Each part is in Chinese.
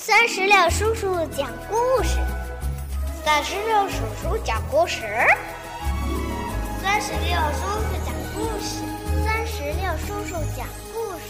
三十六叔叔讲故事，三十六叔叔讲故事，三十六叔叔讲故事，三十六叔叔讲故事。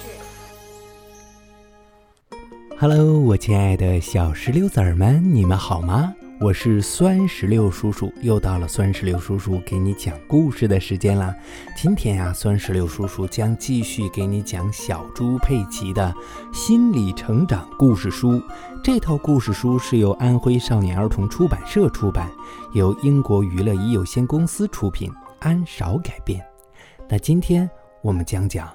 Hello，我亲爱的小石榴籽儿们，你们好吗？我是酸石榴叔叔，又到了酸石榴叔叔给你讲故事的时间啦。今天呀，酸石榴叔叔将继续给你讲小猪佩奇的心理成长故事书。这套故事书是由安徽少年儿童出版社出版，由英国娱乐仪有限公司出品，安少改编。那今天我们讲讲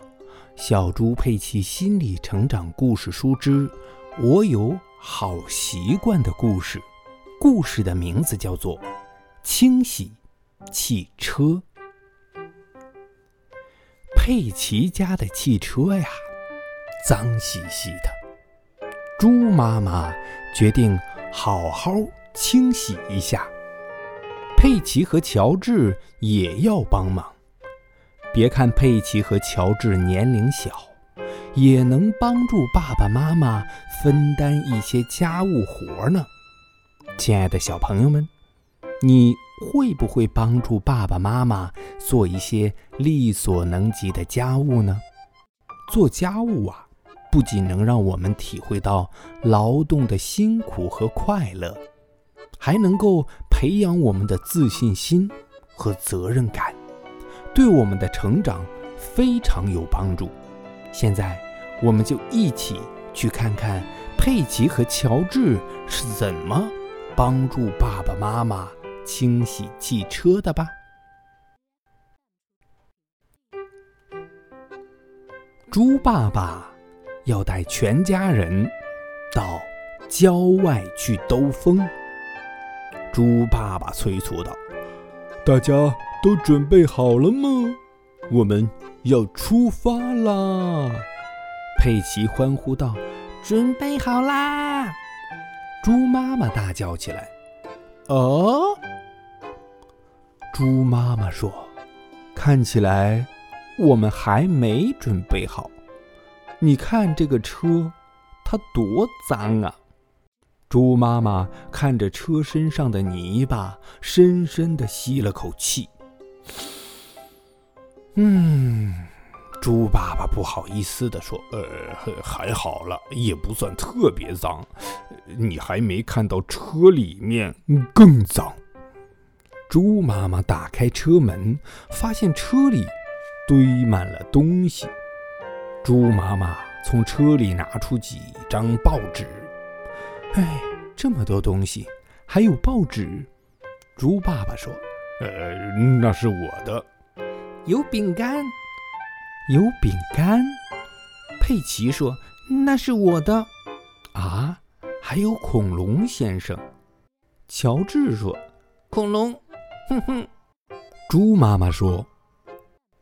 小猪佩奇心理成长故事书之“我有好习惯”的故事。故事的名字叫做《清洗汽车》。佩奇家的汽车呀，脏兮兮的。猪妈妈决定好好清洗一下。佩奇和乔治也要帮忙。别看佩奇和乔治年龄小，也能帮助爸爸妈妈分担一些家务活呢。亲爱的小朋友们，你会不会帮助爸爸妈妈做一些力所能及的家务呢？做家务啊，不仅能让我们体会到劳动的辛苦和快乐，还能够培养我们的自信心和责任感，对我们的成长非常有帮助。现在，我们就一起去看看佩奇和乔治是怎么。帮助爸爸妈妈清洗汽车的吧。猪爸爸要带全家人到郊外去兜风。猪爸爸催促道：“大家都准备好了吗？我们要出发啦！”佩奇欢呼道：“准备好啦！”猪妈妈大叫起来：“哦！”猪妈妈说：“看起来我们还没准备好。你看这个车，它多脏啊！”猪妈妈看着车身上的泥巴，深深的吸了口气：“嗯。”猪爸爸不好意思地说：“呃，还好了，也不算特别脏。你还没看到车里面更脏。”猪妈妈打开车门，发现车里堆满了东西。猪妈妈从车里拿出几张报纸。哎，这么多东西，还有报纸。猪爸爸说：“呃，那是我的。有饼干。”有饼干，佩奇说：“那是我的。”啊，还有恐龙先生。乔治说：“恐龙。”哼哼。猪妈妈说：“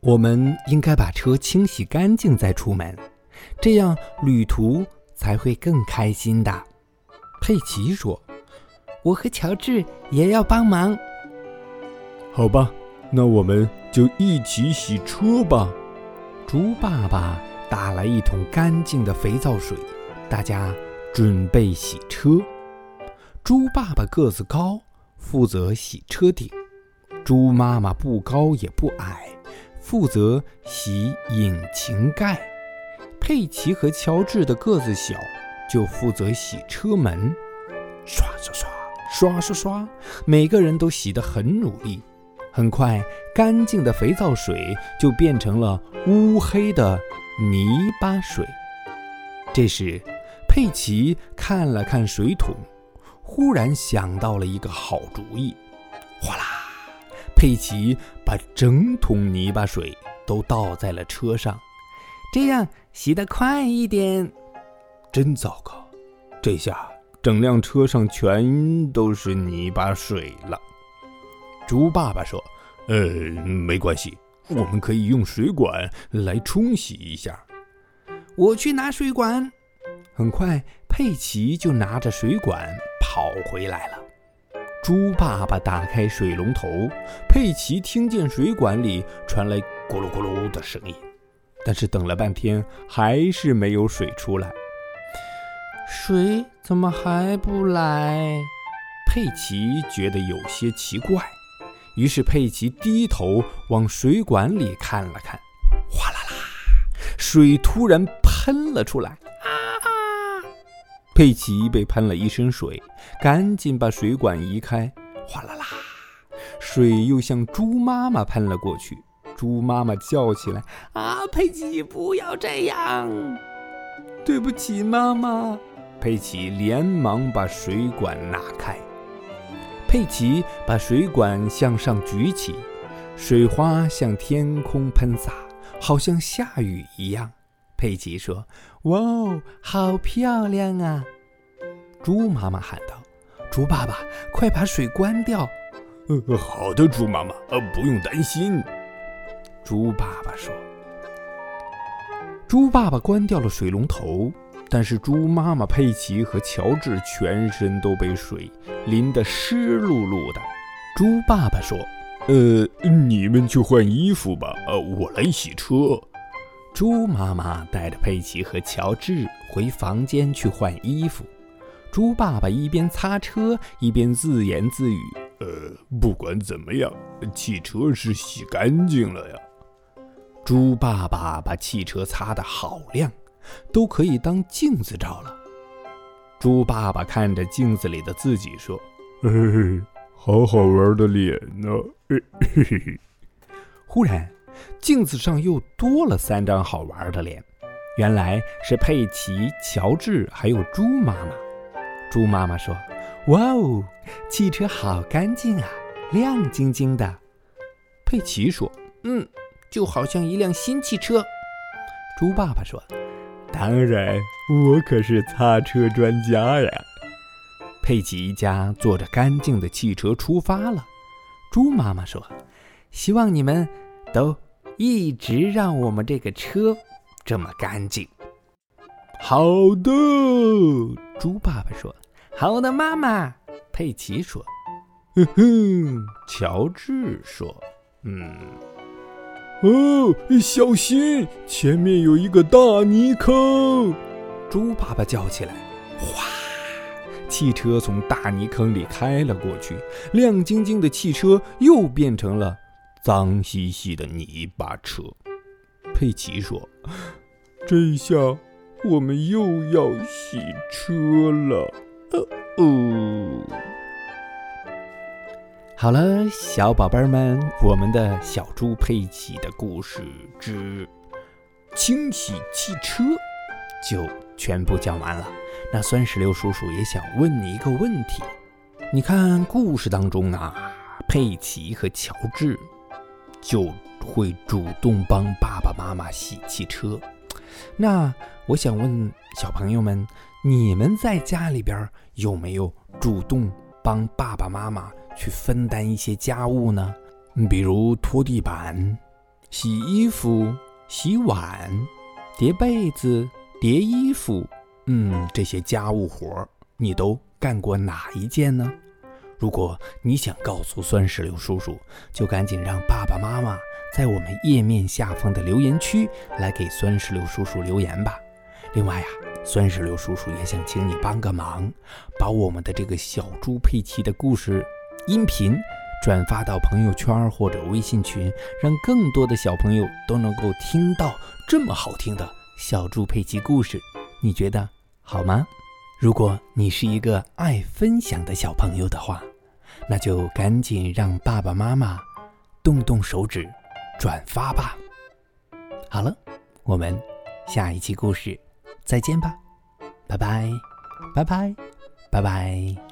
我们应该把车清洗干净再出门，这样旅途才会更开心的。”佩奇说：“我和乔治也要帮忙。”好吧，那我们就一起洗车吧。猪爸爸打来一桶干净的肥皂水，大家准备洗车。猪爸爸个子高，负责洗车顶；猪妈妈不高也不矮，负责洗引擎盖。佩奇和乔治的个子小，就负责洗车门。刷刷刷，刷刷刷，每个人都洗得很努力。很快，干净的肥皂水就变成了乌黑的泥巴水。这时，佩奇看了看水桶，忽然想到了一个好主意。哗啦，佩奇把整桶泥巴水都倒在了车上，这样洗得快一点。真糟糕，这下整辆车上全都是泥巴水了。猪爸爸说：“呃，没关系，我们可以用水管来冲洗一下。”我去拿水管。很快，佩奇就拿着水管跑回来了。猪爸爸打开水龙头，佩奇听见水管里传来咕噜咕噜的声音，但是等了半天还是没有水出来。水怎么还不来？佩奇觉得有些奇怪，于是佩奇低头往水管里看了看，哗啦啦，水突然喷了出来！啊！佩奇被喷了一身水，赶紧把水管移开，哗啦啦，水又向猪妈妈喷了过去。猪妈妈叫起来：“啊，佩奇，不要这样！对不起，妈妈。”佩奇连忙把水管拿开。佩奇把水管向上举起，水花向天空喷洒，好像下雨一样。佩奇说：“哇哦，好漂亮啊！”猪妈妈喊道：“猪爸爸，快把水关掉！”“呃，好的，猪妈妈，呃，不用担心。”猪爸爸说。猪爸爸关掉了水龙头。但是猪妈妈佩奇和乔治全身都被水淋得湿漉漉的。猪爸爸说：“呃，你们去换衣服吧，呃，我来洗车。”猪妈妈带着佩奇和乔治回房间去换衣服。猪爸爸一边擦车一边自言自语：“呃，不管怎么样，汽车是洗干净了呀。”猪爸爸把汽车擦得好亮。都可以当镜子照了。猪爸爸看着镜子里的自己说：“嘿嘿，好好玩的脸呢。”嘿嘿嘿。忽然，镜子上又多了三张好玩的脸，原来是佩奇、乔治还有猪妈妈。猪妈妈说：“哇哦，汽车好干净啊，亮晶晶的。”佩奇说：“嗯，就好像一辆新汽车。”猪爸爸说。当然，我可是擦车专家呀！佩奇一家坐着干净的汽车出发了。猪妈妈说：“希望你们都一直让我们这个车这么干净。”好的，猪爸爸说：“好的，妈妈。”佩奇说：“ 哼哼。”乔治说：“嗯。”哦，小心！前面有一个大泥坑！猪爸爸叫起来。哗！汽车从大泥坑里开了过去，亮晶晶的汽车又变成了脏兮兮的泥巴车。佩奇说：“这下我们又要洗车了。”哦。好了，小宝贝们，我们的小猪佩奇的故事之清洗汽车就全部讲完了。那酸石榴叔叔也想问你一个问题：你看故事当中啊，佩奇和乔治就会主动帮爸爸妈妈洗汽车。那我想问小朋友们，你们在家里边有没有主动帮爸爸妈妈？去分担一些家务呢，比如拖地板、洗衣服、洗碗、叠被子、叠衣服，嗯，这些家务活儿你都干过哪一件呢？如果你想告诉酸石榴叔叔，就赶紧让爸爸妈妈在我们页面下方的留言区来给酸石榴叔叔留言吧。另外呀，酸石榴叔叔也想请你帮个忙，把我们的这个小猪佩奇的故事。音频转发到朋友圈或者微信群，让更多的小朋友都能够听到这么好听的小猪佩奇故事，你觉得好吗？如果你是一个爱分享的小朋友的话，那就赶紧让爸爸妈妈动动手指转发吧。好了，我们下一期故事再见吧，拜拜，拜拜，拜拜。